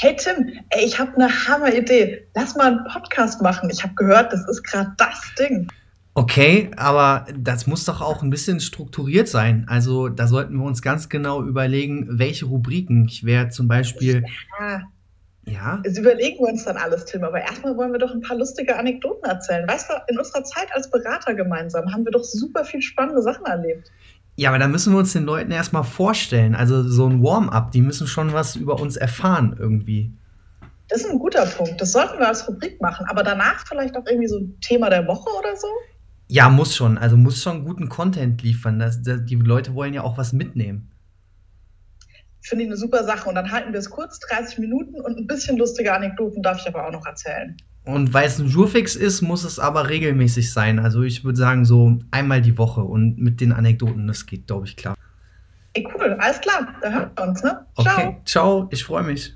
Hey Tim, ey, ich habe eine Hammer-Idee. Lass mal einen Podcast machen. Ich habe gehört, das ist gerade das Ding. Okay, aber das muss doch auch ein bisschen strukturiert sein. Also da sollten wir uns ganz genau überlegen, welche Rubriken. Ich wäre zum Beispiel. Ja, Ja? das überlegen wir uns dann alles, Tim. Aber erstmal wollen wir doch ein paar lustige Anekdoten erzählen. Weißt du, in unserer Zeit als Berater gemeinsam haben wir doch super viel spannende Sachen erlebt. Ja, aber da müssen wir uns den Leuten erstmal vorstellen. Also so ein Warm-up, die müssen schon was über uns erfahren irgendwie. Das ist ein guter Punkt. Das sollten wir als Rubrik machen. Aber danach vielleicht auch irgendwie so ein Thema der Woche oder so. Ja, muss schon. Also muss schon guten Content liefern. Das, das, die Leute wollen ja auch was mitnehmen. Finde ich eine super Sache. Und dann halten wir es kurz, 30 Minuten und ein bisschen lustige Anekdoten darf ich aber auch noch erzählen. Und weil es ein Jurfix ist, muss es aber regelmäßig sein. Also ich würde sagen, so einmal die Woche und mit den Anekdoten, das geht, glaube ich, klar. Ey, cool, alles klar. Da wir uns, ne? Okay, ciao, ich freue mich.